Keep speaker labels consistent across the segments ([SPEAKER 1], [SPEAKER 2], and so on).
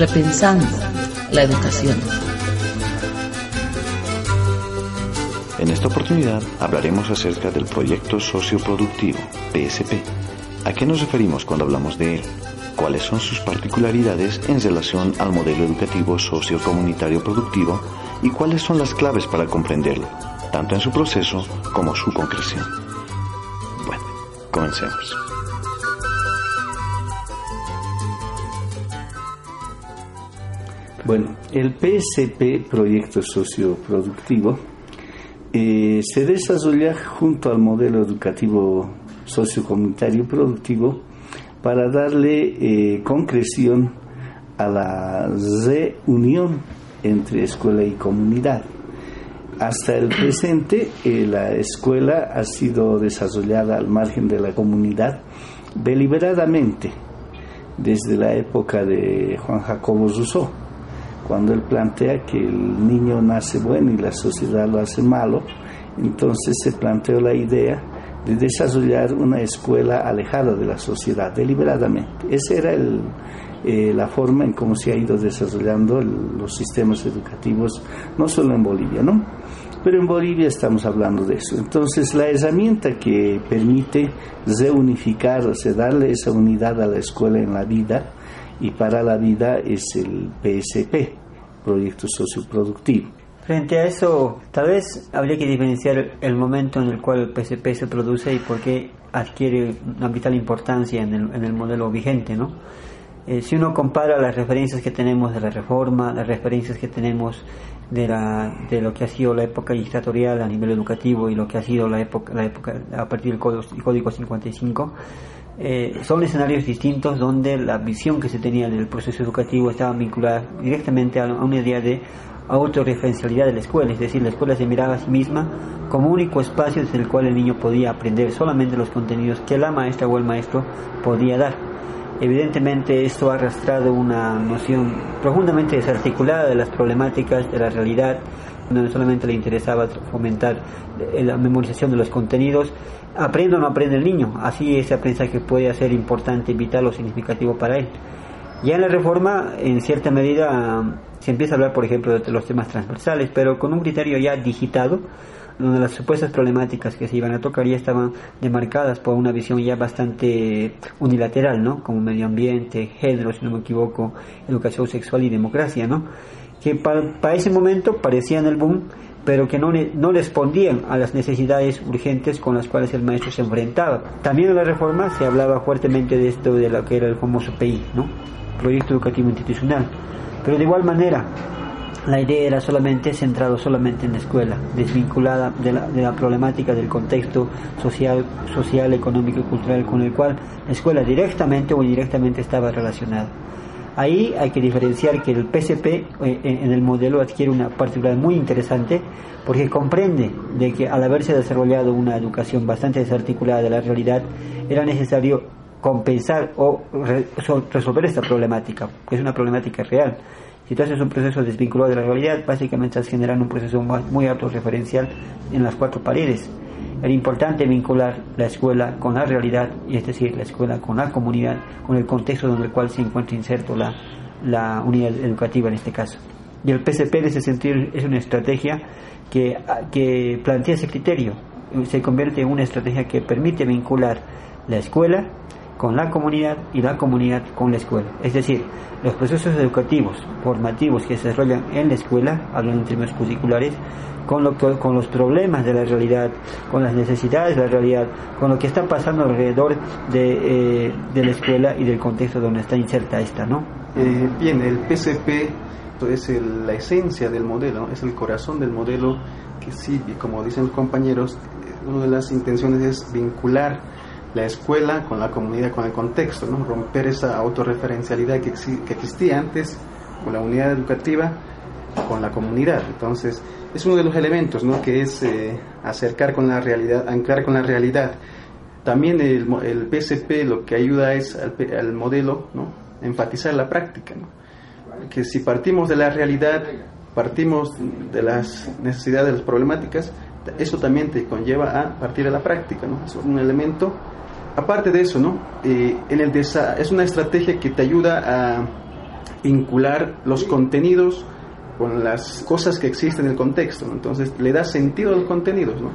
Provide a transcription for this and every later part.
[SPEAKER 1] Repensando la educación.
[SPEAKER 2] En esta oportunidad hablaremos acerca del proyecto socioproductivo, PSP. ¿A qué nos referimos cuando hablamos de él? ¿Cuáles son sus particularidades en relación al modelo educativo sociocomunitario productivo? ¿Y cuáles son las claves para comprenderlo, tanto en su proceso como su concreción? Comencemos.
[SPEAKER 3] Bueno, el PSP, Proyecto Socioproductivo, eh, se desarrolla junto al modelo educativo sociocomunitario productivo para darle eh, concreción a la reunión entre escuela y comunidad. Hasta el presente, eh, la escuela ha sido desarrollada al margen de la comunidad deliberadamente desde la época de Juan Jacobo Rousseau, cuando él plantea que el niño nace bueno y la sociedad lo hace malo, entonces se planteó la idea de desarrollar una escuela alejada de la sociedad deliberadamente. Esa era el, eh, la forma en cómo se ha ido desarrollando los sistemas educativos, no solo en Bolivia, ¿no? Pero en Bolivia estamos hablando de eso. Entonces, la herramienta que permite reunificar, o darle esa unidad a la escuela en la vida y para la vida es el PSP, Proyecto Socioproductivo.
[SPEAKER 4] Frente a eso, tal vez habría que diferenciar el momento en el cual el PSP se produce y por qué adquiere una vital importancia en el, en el modelo vigente, ¿no? Eh, si uno compara las referencias que tenemos de la reforma, las referencias que tenemos de, la, de lo que ha sido la época dictatorial a nivel educativo y lo que ha sido la época, la época a partir del Código, código 55, eh, son escenarios distintos donde la visión que se tenía del proceso educativo estaba vinculada directamente a una idea de autorreferencialidad de la escuela, es decir, la escuela se miraba a sí misma como único espacio desde el cual el niño podía aprender solamente los contenidos que la maestra o el maestro podía dar. Evidentemente esto ha arrastrado una noción profundamente desarticulada de las problemáticas de la realidad, donde solamente le interesaba fomentar la memorización de los contenidos. Aprende o no aprende el niño, así ese aprendizaje puede ser importante, vital o significativo para él. Ya en la reforma, en cierta medida, se empieza a hablar, por ejemplo, de los temas transversales, pero con un criterio ya digitado, donde las supuestas problemáticas que se iban a tocar ya estaban demarcadas por una visión ya bastante unilateral, ¿no? Como medio ambiente, género, si no me equivoco, educación sexual y democracia, ¿no? Que para, ese momento parecían el boom, pero que no, no respondían a las necesidades urgentes con las cuales el maestro se enfrentaba. También en la reforma se hablaba fuertemente de esto, de lo que era el famoso PI, ¿no? Proyecto Educativo Institucional. Pero de igual manera, la idea era solamente centrado solamente en la escuela, desvinculada de la, de la, problemática del contexto social, social, económico y cultural con el cual la escuela directamente o indirectamente estaba relacionada. Ahí hay que diferenciar que el PCP eh, en el modelo adquiere una particularidad muy interesante porque comprende de que al haberse desarrollado una educación bastante desarticulada de la realidad era necesario compensar o resolver esta problemática, que es una problemática real. Si tú haces un proceso desvinculado de la realidad, básicamente estás generando un proceso muy autorreferencial en las cuatro paredes. Era importante vincular la escuela con la realidad, y es decir, la escuela con la comunidad, con el contexto en el cual se encuentra inserto la, la unidad educativa en este caso. Y el PCP en ese sentido es una estrategia que, que plantea ese criterio, se convierte en una estrategia que permite vincular la escuela con la comunidad y la comunidad con la escuela. Es decir, los procesos educativos, formativos que se desarrollan en la escuela, hablando en términos curriculares, con, lo, con los problemas de la realidad, con las necesidades de la realidad, con lo que está pasando alrededor de, eh, de la escuela y del contexto donde está inserta esta, ¿no?
[SPEAKER 5] Eh, bien, el PCP es el, la esencia del modelo, es el corazón del modelo que sí, como dicen los compañeros, una de las intenciones es vincular la escuela con la comunidad, con el contexto, ¿no? romper esa autorreferencialidad que, que existía antes con la unidad educativa con la comunidad. Entonces, es uno de los elementos, ¿no? Que es eh, acercar con la realidad, anclar con la realidad. También el, el PSP lo que ayuda es al, modelo, ¿no? Enfatizar la práctica. Que si partimos de la realidad, partimos de las necesidades, de las problemáticas, eso también te conlleva a partir de la práctica, ¿no? Es un elemento. Aparte de eso, ¿no? Eh, en el es una estrategia que te ayuda a vincular los contenidos con las cosas que existen en el contexto, entonces le da sentido a los contenidos. ¿no?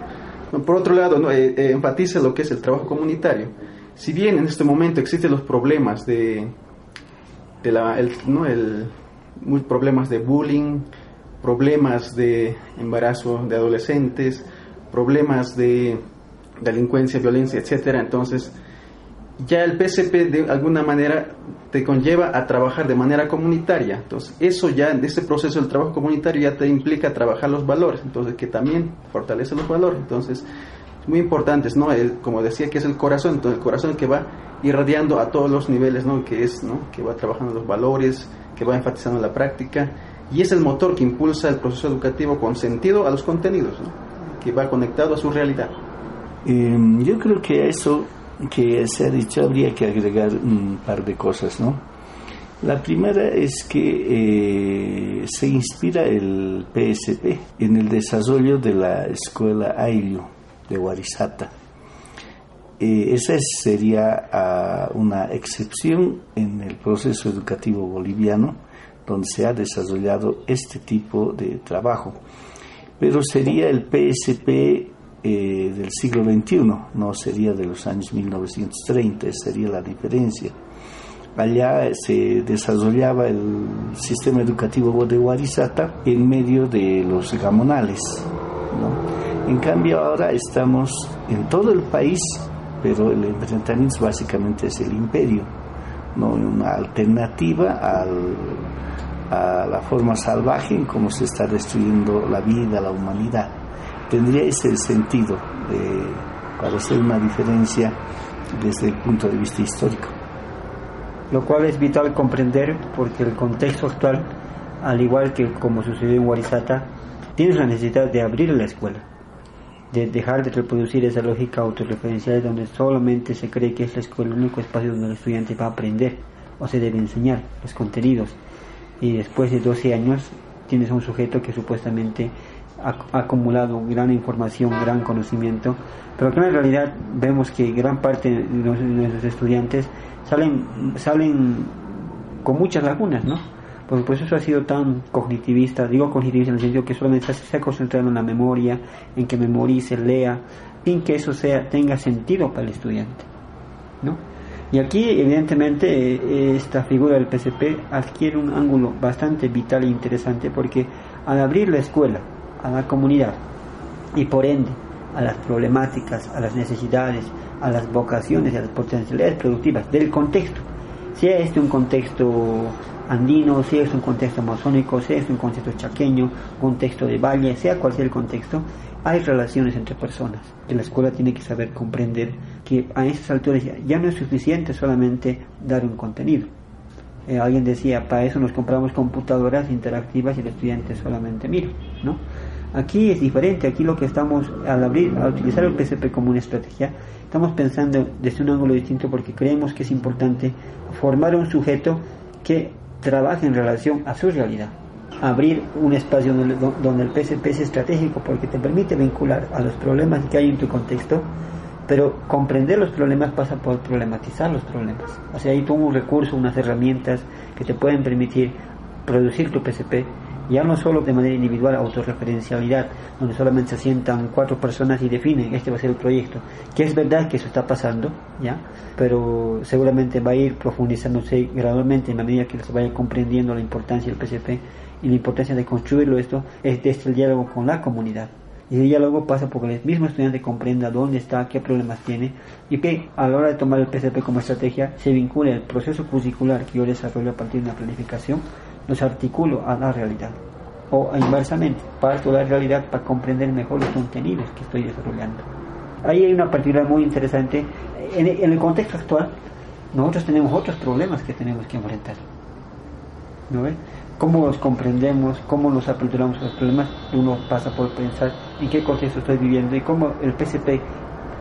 [SPEAKER 5] Por otro lado, ¿no? Eh, eh, enfatiza lo que es el trabajo comunitario. Si bien en este momento existen los problemas de, de la, ¿no? el, problemas de bullying, problemas de embarazo de adolescentes, problemas de delincuencia, violencia, etcétera, entonces ya el PCP de alguna manera te conlleva a trabajar de manera comunitaria. Entonces, eso ya, en ese proceso del trabajo comunitario ya te implica trabajar los valores, entonces que también fortalece los valores. Entonces, muy importantes, ¿no? como decía, que es el corazón, entonces el corazón que va irradiando a todos los niveles, ¿no? Que es, ¿no? Que va trabajando los valores, que va enfatizando la práctica y es el motor que impulsa el proceso educativo con sentido a los contenidos, Que va conectado a su realidad.
[SPEAKER 3] Em, yo creo que eso que se ha dicho habría que agregar un par de cosas, ¿no? La primera es que eh, se inspira el PSP en el desarrollo de la escuela Ailio de Warisata. Eh, esa sería ah, una excepción en el proceso educativo boliviano donde se ha desarrollado este tipo de trabajo. Pero sería el PSP eh, del siglo XXI, no sería de los años 1930, sería la diferencia. Allá se desarrollaba el sistema educativo de Warisata en medio de los gamonales. En cambio ahora estamos en todo el país, pero el enfrentamiento básicamente es el imperio, ¿no? una alternativa a la forma salvaje en cómo se está destruyendo la vida, la humanidad tendría ese sentido de, para hacer una diferencia desde el punto de vista histórico.
[SPEAKER 4] Lo cual es vital comprender porque el contexto actual, al igual que como sucedió en Warisata, tiene la necesidad de abrir la escuela, de dejar de reproducir esa lógica autorreferencial donde solamente se cree que es la escuela el único espacio donde el estudiante va a aprender o se debe enseñar los contenidos. Y después de 12 años tienes un sujeto que supuestamente ha, acumulado gran información, gran conocimiento, pero que en realidad vemos que gran parte de nuestros estudiantes salen, salen con muchas lagunas, ¿no? Por, pues eso ha sido tan cognitivista, digo cognitivista en el sentido que solamente se ha concentrado en la memoria, en que memorice, lea, sin que eso sea, tenga sentido para el estudiante, ¿no? Y aquí, evidentemente, esta figura del PCP adquiere un ángulo bastante vital e interesante porque al abrir la escuela a la comunidad y por ende a las problemáticas, a las necesidades, a las vocaciones y a las potencialidades productivas del contexto, sea este un contexto andino, sea este un contexto amazónico, sea este un contexto chaqueño, contexto de valle, sea cual sea el contexto, hay relaciones entre personas. la escuela tiene que saber comprender que a esas alturas ya no es suficiente solamente dar un contenido. Eh, alguien decía, para eso nos compramos computadoras interactivas y el estudiante solamente mira, ¿no? Aquí es diferente, aquí lo que estamos, al abrir, al utilizar el PCP como una estrategia, estamos pensando desde un ángulo distinto porque creemos que es importante formar un sujeto que trabaje en relación a su realidad. Abrir un espacio donde, el PCP es estratégico porque te permite vincular a los problemas que hay en tu contexto, pero comprender los problemas pasa por problematizar los problemas. O sea, hay todo un recurso, unas herramientas que te pueden permitir producir tu PCP ya no solo de manera individual, autorreferencialidad, donde solamente se sientan cuatro personas y definen este va a ser el proyecto, que es verdad que eso está pasando, ya, pero seguramente va a ir profundizándose gradualmente en la medida que se vaya comprendiendo la importancia del PCP y la importancia de construirlo esto es desde el diálogo con la comunidad. Y el diálogo pasa porque el mismo estudiante comprenda dónde está, qué problemas tiene y que a la hora de tomar el PCP como estrategia se vincule el proceso curricular que yo desarrollo a partir de una planificación los articulo a la realidad. O inversamente, parto de la realidad para comprender mejor los contenidos que estoy desarrollando. ahí hay una particularidad muy interesante. En, el contexto actual, nosotros tenemos otros problemas que tenemos que enfrentar. ¿No? ¿Cómo los comprendemos? ¿Cómo los aperturamos a los problemas? Uno pasa por pensar en qué contexto estoy viviendo y cómo el PCP,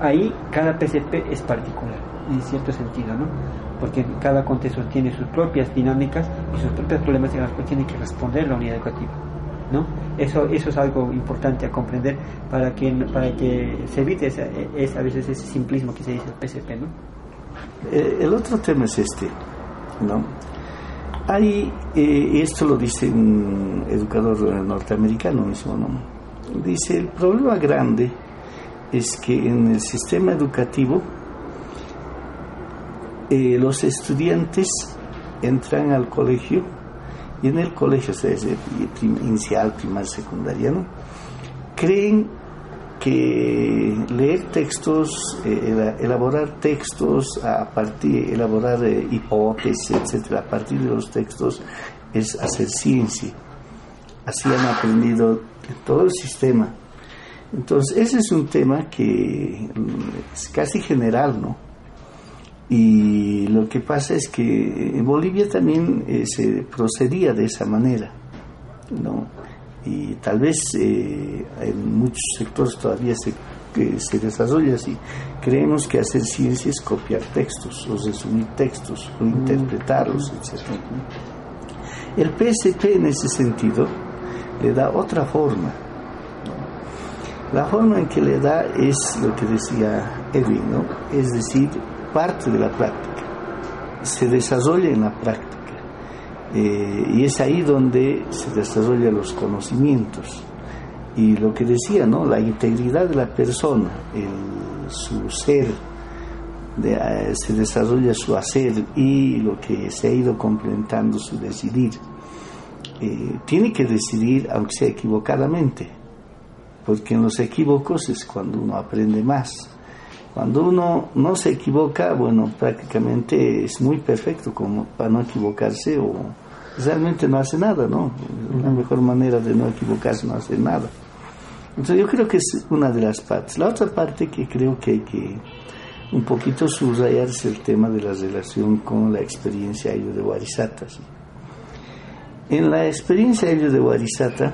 [SPEAKER 4] ahí cada PCP es particular, en cierto sentido, ¿no? Porque cada contexto tiene sus propias dinámicas y sus propios problemas en las cuales tiene que responder la unidad educativa. ¿no? Eso, eso es algo importante a comprender para que, para que se evite ese, a veces ese simplismo que se dice el PCP. ¿no?
[SPEAKER 3] Eh, el otro tema es este, ¿no? Hay, eh, esto lo dice un educador norteamericano mismo, ¿no? Dice, el problema grande es que en el sistema educativo eh, los estudiantes entran al colegio y en el colegio, desde inicial, primaria, secundaria, ¿no? creen que leer textos, eh, elaborar textos, a partir, elaborar eh, hipótesis, etcétera, a partir de los textos es hacer ciencia. Así han aprendido en todo el sistema. Entonces, ese es un tema que mm, es casi general, ¿no? Y lo que pasa es que en Bolivia también eh, se procedía de esa manera, ¿no? Y tal vez eh, en muchos sectores todavía se, se desarrolla así. Creemos que hacer ciencia es copiar textos, o resumir textos, o interpretarlos, etc. El PSP en ese sentido le da otra forma. La forma en que le da es lo que decía Edwin, ¿no? Es decir, parte de la práctica, se desarrolla en la práctica. Eh, y es ahí donde se desarrollan los conocimientos. Y lo que decía, ¿no? La integridad de la persona, su ser, eh, se desarrolla su hacer y lo que se ha ido complementando su decidir. Eh, tiene que decidir, aunque sea equivocadamente, porque en los equívocos es cuando uno aprende más. Cuando uno no se equivoca, bueno, prácticamente es muy perfecto como para no equivocarse o realmente no hace nada, ¿no? La mejor manera de no equivocarse no hacer nada. Entonces yo creo que es una de las partes. La otra parte que creo que hay que un poquito subrayar es el tema de la relación con la experiencia de Warisata. En la experiencia de Warisata,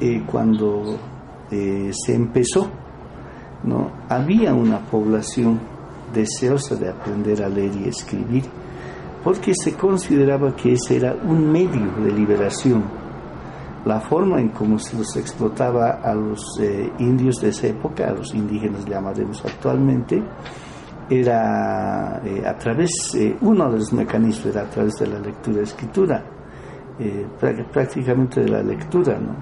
[SPEAKER 3] eh, cuando eh, se empezó ¿no? Había una población deseosa de aprender a leer y escribir, porque se consideraba que ese era un medio de liberación. La forma en cómo se los explotaba a los eh, indios de esa época, a los indígenas llamaremos actualmente, era eh, a través, eh, uno de los mecanismos era a través de la lectura y escritura, prácticamente de la lectura, ¿no?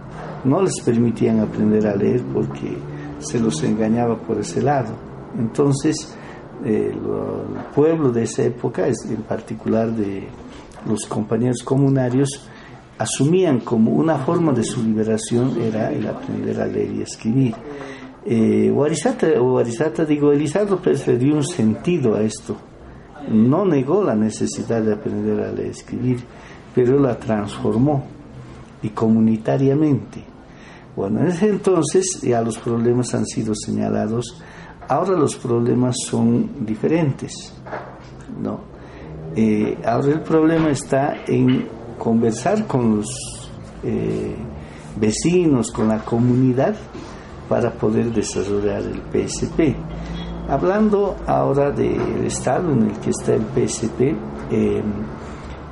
[SPEAKER 3] No les permitían aprender a leer porque se los engañaba por ese lado. Entonces, eh, el pueblo de esa época, en particular de los compañeros comunarios, asumían como una forma de su liberación era el aprender a leer y escribir. Eh, digo, Elizardo Pérez le dio un sentido a esto. No negó la necesidad de aprender a leer y escribir, pero la transformó y comunitariamente. Bueno, en ese entonces ya los problemas han sido señalados. Ahora los problemas son diferentes. ¿no? Eh, ahora el problema está en conversar con los eh, vecinos, con la comunidad, para poder desarrollar el PSP. Hablando ahora del estado en el que está el PSP, eh,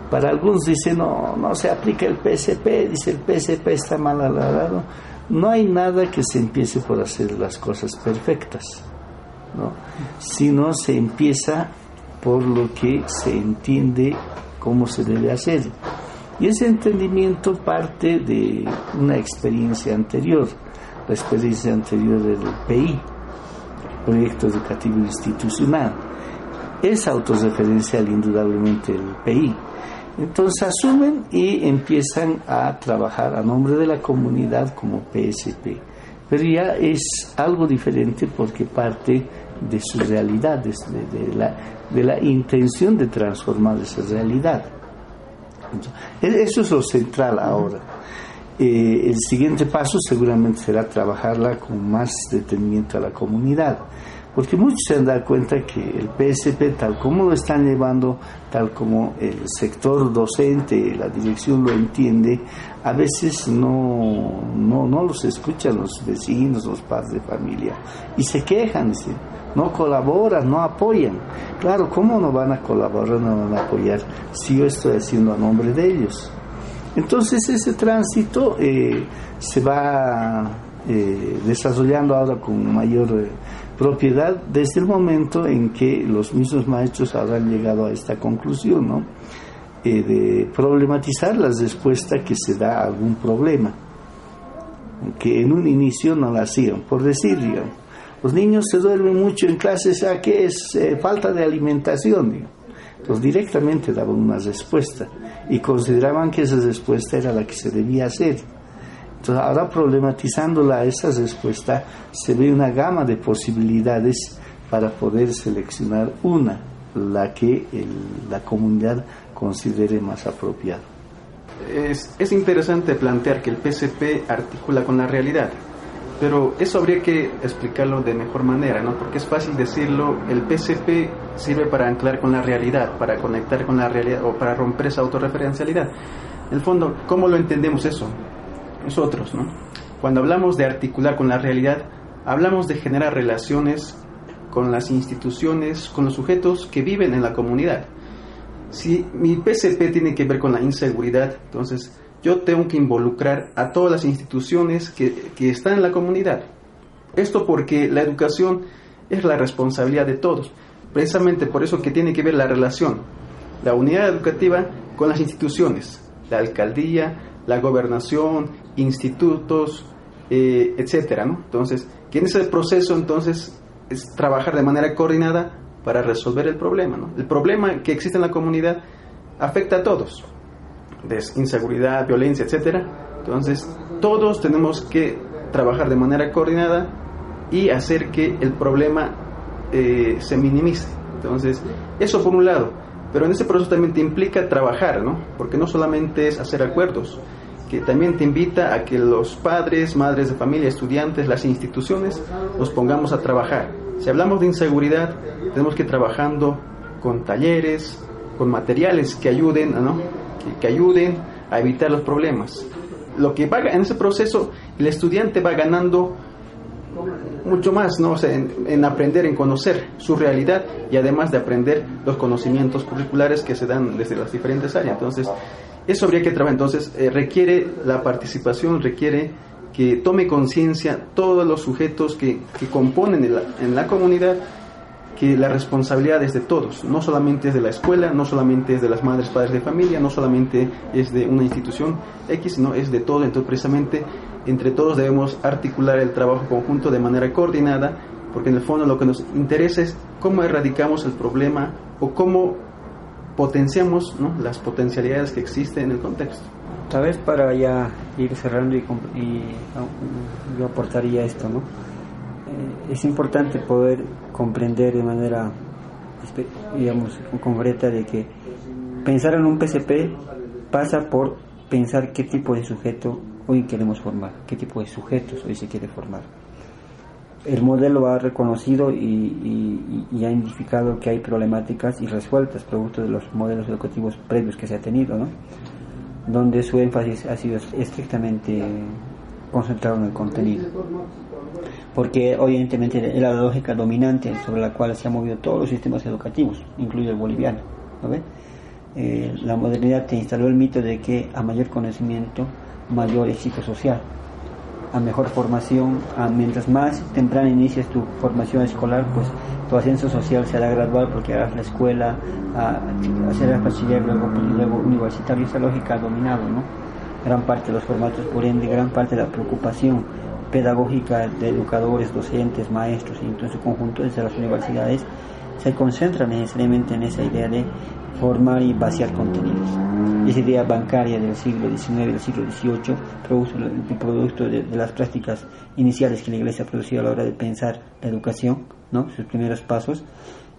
[SPEAKER 3] para algunos dicen, no, no se aplica el PSP, dice el PSP está mal alargado no hay nada que se empiece por hacer las cosas perfectas, ¿no? sino se empieza por lo que se entiende cómo se debe hacer. Y ese entendimiento parte de una experiencia anterior, la experiencia anterior del PI, Proyecto Educativo Institucional. Es autorreferencial indudablemente el PI, entonces asumen y empiezan a trabajar a nombre de la comunidad como PSP. Pero ya es algo diferente porque parte de su realidad, de, la, de la intención de transformar esa realidad. E-, eso es lo central ahora. Eh, el siguiente paso seguramente será trabajarla con más detenimiento a la comunidad, porque muchos se han dado cuenta que el PSP, tal como lo están llevando, tal como el sector docente, la dirección lo entiende, a veces no, no, no los escuchan los vecinos, los padres de familia, y se quejan, no colaboran, no apoyan. Claro, ¿cómo no van a colaborar, no van a apoyar si yo estoy haciendo a nombre de ellos? Entonces ese tránsito eh, se va eh, desarrollando ahora con mayor eh, propiedad desde el momento en que los mismos maestros habrán llegado a esta conclusión, ¿no? de problematizar las respuestas que se da a algún problema, que en un inicio no la hacían, por decir, digamos, los niños se duermen mucho en clases, ¿a qué es falta de alimentación? Digamos pues directamente daban una respuesta y consideraban que esa respuesta era la que se debía hacer. Entonces ahora problematizándola esa respuesta se ve una gama de posibilidades para poder seleccionar una, la que la comunidad considere más apropiada.
[SPEAKER 5] Es, es interesante plantear que el PCP articula con la realidad pero eso habría que explicarlo de mejor manera, ¿no? Porque es fácil decirlo, el PCP sirve para anclar con la realidad, para conectar con la realidad o para romper esa autorreferencialidad. En el fondo, ¿cómo lo entendemos eso? Nosotros, ¿no? Cuando hablamos de articular con la realidad, hablamos de generar relaciones con las instituciones, con los sujetos que viven en la comunidad. Si mi PCP tiene que ver con la inseguridad, entonces yo tengo que involucrar a todas las instituciones que, están en la comunidad. Esto porque la educación es la responsabilidad de todos. Precisamente por eso que tiene que ver la relación, la unidad educativa con las instituciones, la alcaldía, la gobernación, institutos, eh, etcétera, ¿no? Entonces, que en ese proceso entonces es trabajar de manera coordinada para resolver el problema, ¿no? El problema que existe en la comunidad afecta a todos de inseguridad, violencia, etcétera. Entonces, todos tenemos que trabajar de manera coordinada y hacer que el problema eh, se minimice. Entonces, eso por un lado. Pero en ese proceso también te implica trabajar, ¿no? Porque no solamente es hacer acuerdos, que también te invita a que los padres, madres de familia, estudiantes, las instituciones, nos pongamos a trabajar. Si hablamos de inseguridad, tenemos que ir trabajando con talleres, con materiales que ayuden, ¿no? que, ayuden a evitar los problemas. Lo que va en ese proceso, el estudiante va ganando mucho más ¿no? en, aprender, en conocer su realidad y además de aprender los conocimientos curriculares que se dan desde las diferentes áreas. Entonces, eso habría que trabajar. Entonces, eh, requiere la participación, requiere que tome conciencia todos los sujetos que, que componen en la comunidad que la responsabilidad es de todos, no solamente es de la escuela, no solamente es de las madres, padres de familia, no solamente es de una institución X, sino es de todo. Entonces, precisamente, entre todos debemos articular el trabajo conjunto de manera coordinada, porque en el fondo lo que nos interesa es cómo erradicamos el problema o cómo potenciamos las potencialidades que existen en el contexto.
[SPEAKER 4] Tal vez para ya ir cerrando y, y yo aportaría esto, ¿no? Eh, es importante poder comprender de manera, digamos, concreta de que pensar en un PCP pasa por pensar qué tipo de sujeto hoy queremos formar, qué tipo de sujetos hoy se quiere formar. El modelo ha reconocido y, ha identificado que hay problemáticas y resueltas producto de los modelos educativos previos que se ha tenido, ¿no? donde su énfasis ha sido estrictamente concentrado en el contenido porque evidentemente es la lógica dominante sobre la cual se han movido todos los sistemas educativos, incluido el boliviano. Eh, la modernidad te instaló el mito de que a mayor conocimiento, mayor éxito social, a mejor formación, a mientras más temprano inicias tu formación escolar, pues tu ascenso social será gradual porque harás la escuela, hacer bachiller, luego, luego universitario, esa lógica ha dominado, ¿no? Gran parte de los formatos, por ende, gran parte de la preocupación pedagógica de educadores, docentes, maestros y en su conjunto desde las universidades se concentra necesariamente en esa idea de formar y vaciar contenidos. Esa idea bancaria del siglo XIX, del siglo XVIII, producto, producto de, las prácticas iniciales que la Iglesia ha producido a la hora de pensar la educación, ¿no? sus primeros pasos,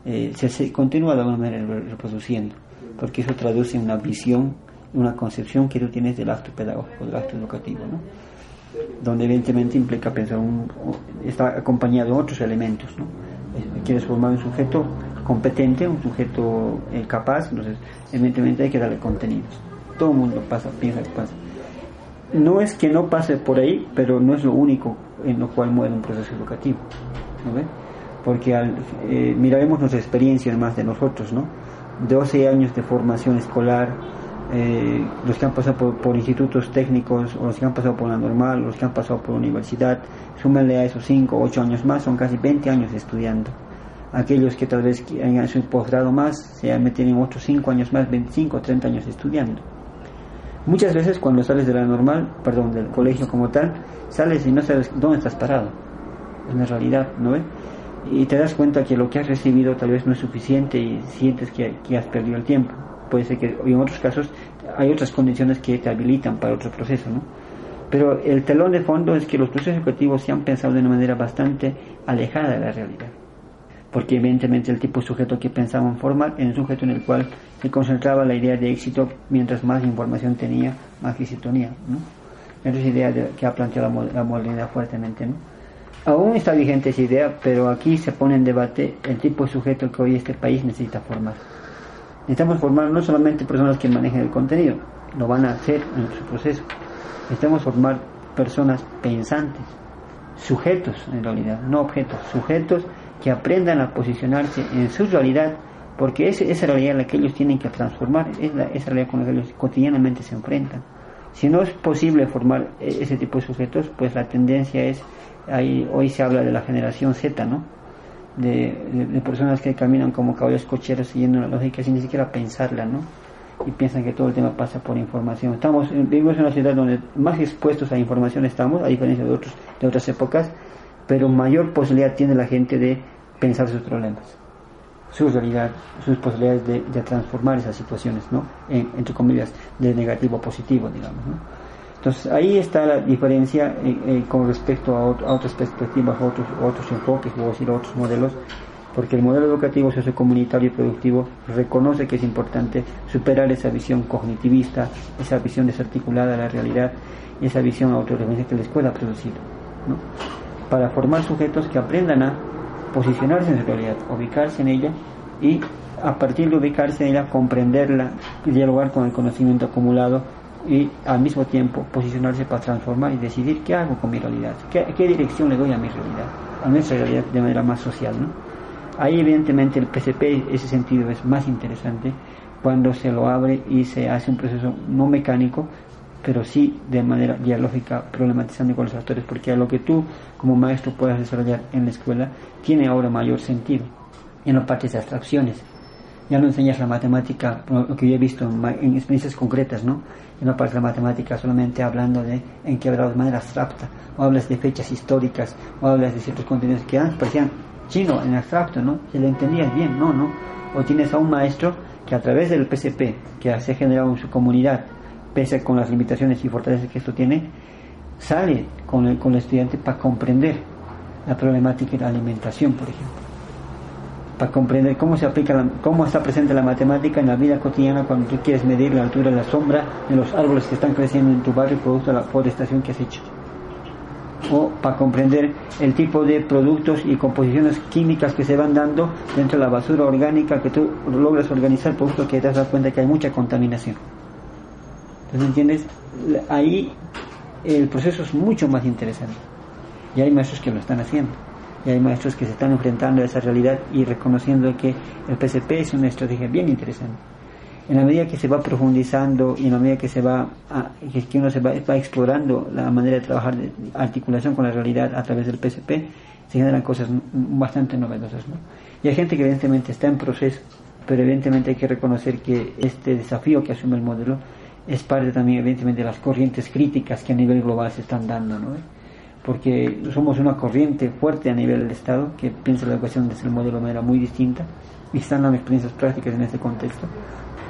[SPEAKER 4] eh, se, se, continúa de alguna manera reproduciendo, porque eso traduce una visión una concepción que tú tienes del acto pedagógico, del acto educativo, ¿no? donde evidentemente implica pensar, un, está acompañado de otros elementos. ¿no? Quieres formar un sujeto competente, un sujeto eh, capaz, entonces evidentemente hay que darle contenidos. Todo el mundo pasa, piensa que pasa. No es que no pase por ahí, pero no es lo único en lo cual muere un proceso educativo. ¿no Porque al, eh, miraremos nuestra experiencia más de nosotros, ¿no? 12 años de formación escolar, eh, los que han pasado por, institutos técnicos, o los que han pasado por la normal, los que han pasado por la universidad, súmenle a esos 5 o 8 años más, son casi 20 años estudiando. Aquellos que tal vez hayan su posgrado más, se meten en otros 5 años más, 25 o 30 años estudiando. Muchas veces cuando sales de la normal, perdón, del colegio como tal, sales y no sabes dónde estás parado. En la realidad, ¿no ves? Y te das cuenta que lo que has recibido tal vez no es suficiente y sientes que has perdido el tiempo puede ser que en otros casos hay otras condiciones que te habilitan para otro proceso, ¿no? Pero el telón de fondo es que los procesos educativos se han pensado de una manera bastante alejada de la realidad. Porque evidentemente el tipo de sujeto que pensaban formar era un sujeto en el cual se concentraba la idea de éxito, mientras más información tenía, más éxito tenía, ¿no? Esa es la idea que ha planteado la, modernidad fuertemente, ¿no? Aún está vigente esa idea, pero aquí se pone en debate el tipo de sujeto que hoy este país necesita formar. Necesitamos formar no solamente personas que manejen el contenido, lo van a hacer en su proceso. Necesitamos formar personas pensantes, sujetos en realidad, no objetos, sujetos que aprendan a posicionarse en su realidad, porque es esa realidad la que ellos tienen que transformar, es la, esa realidad con la que ellos cotidianamente se enfrentan. Si no es posible formar e, ese tipo de sujetos, pues la tendencia es, ahí, hoy se habla de la generación Z, ¿no? de, personas que caminan como caballos cocheros siguiendo una lógica sin ni siquiera pensarla, ¿no? Y piensan que todo el tema pasa por información. Estamos, vivimos en una ciudad donde más expuestos a información estamos, a diferencia de, otros, de otras épocas, pero mayor posibilidad tiene la gente de pensar sus problemas, su realidad, sus posibilidades de, transformar esas situaciones, ¿no? En, entre comillas, de negativo a positivo, digamos. Entonces ahí está la diferencia eh, eh, con respecto a, otras perspectivas, otros, otros enfoques, decir otros modelos, porque el modelo educativo sociocomunitario y productivo reconoce que es importante superar esa visión cognitivista, esa visión desarticulada de la realidad esa visión autorreferencia que la escuela ha producido, ¿no? Para formar sujetos que aprendan a posicionarse en la realidad, ubicarse en ella y a partir de ubicarse en ella comprenderla, dialogar con el conocimiento acumulado y al mismo tiempo posicionarse para transformar y decidir qué hago con mi realidad, qué, dirección le doy a mi realidad, a nuestra realidad de manera más social. ¿no? Ahí evidentemente el PCP, ese sentido es más interesante cuando se lo abre y se hace un proceso no mecánico, pero sí de manera dialógica, problematizando con los actores, porque lo que tú como maestro puedas desarrollar en la escuela tiene ahora mayor sentido en la parte de abstracciones ya no enseñas la matemática, lo que yo he visto en, experiencias concretas, ¿no? Y no partes la matemática solamente hablando de en que hablas de manera abstracta, o hablas de fechas históricas, o hablas de ciertos contenidos que antes parecían chino en abstracto, ¿no? Se le entendías bien, no, no. O tienes a un maestro que a través del PCP, que se ha generado en su comunidad, pese con las limitaciones y fortalezas que esto tiene, sale con el, con el estudiante para comprender la problemática de la alimentación, por ejemplo para comprender cómo se aplica, cómo está presente la matemática en la vida cotidiana cuando tú quieres medir la altura de la sombra de los árboles que están creciendo en tu barrio producto de la forestación que has hecho. O para comprender el tipo de productos y composiciones químicas que se van dando dentro de la basura orgánica que tú logras organizar, producto que te dado cuenta que hay mucha contaminación. Entonces, ¿entiendes? Ahí el proceso es mucho más interesante. Y hay maestros que lo están haciendo y hay maestros que se están enfrentando a esa realidad y reconociendo que el PCP es una estrategia bien interesante. En la medida que se va profundizando y en la medida que se va, que uno se va, explorando la manera de trabajar de articulación con la realidad a través del PCP, se generan cosas bastante novedosas. ¿no? Y hay gente que evidentemente está en proceso, pero evidentemente hay que reconocer que este desafío que asume el modelo es parte también evidentemente de las corrientes críticas que a nivel global se están dando. ¿no? porque somos una corriente fuerte a nivel del Estado que piensa la educación desde el modelo de manera muy distinta y están dando experiencias prácticas en este contexto.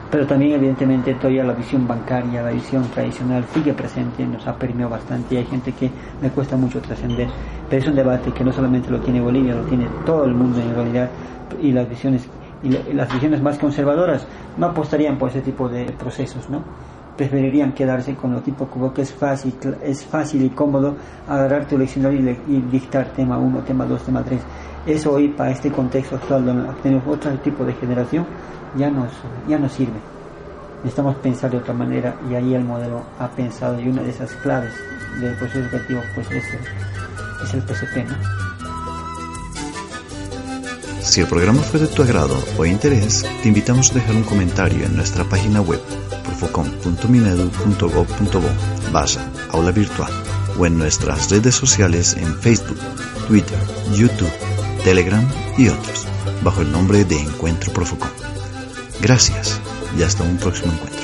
[SPEAKER 4] Pero también, evidentemente, todavía la visión bancaria, la visión tradicional sigue presente, nos ha permeado bastante y hay gente que me cuesta mucho trascender. Pero es un debate que no solamente lo tiene Bolivia, lo tiene todo el mundo en realidad y las visiones y las visiones más conservadoras no apostarían por ese tipo de procesos, ¿no? Preferirían quedarse con lo tipo como que es fácil, es fácil y cómodo agarrar tu leccionario y, dictar tema 1, tema 2, tema 3. Eso hoy para este contexto actual donde tenemos otro tipo de generación ya nos, ya no sirve. Necesitamos pensar de otra manera y ahí el modelo ha pensado y una de esas claves del proceso educativo pues es el, es el PCP. ¿no?
[SPEAKER 2] Si el programa fue de tu agrado o interés, te invitamos a dejar un comentario en nuestra página web profocom.minedu.gov.bo barra aula virtual o en nuestras redes sociales en Facebook, Twitter, YouTube, Telegram y otros, bajo el nombre de Encuentro Profocom. Gracias y hasta un próximo encuentro.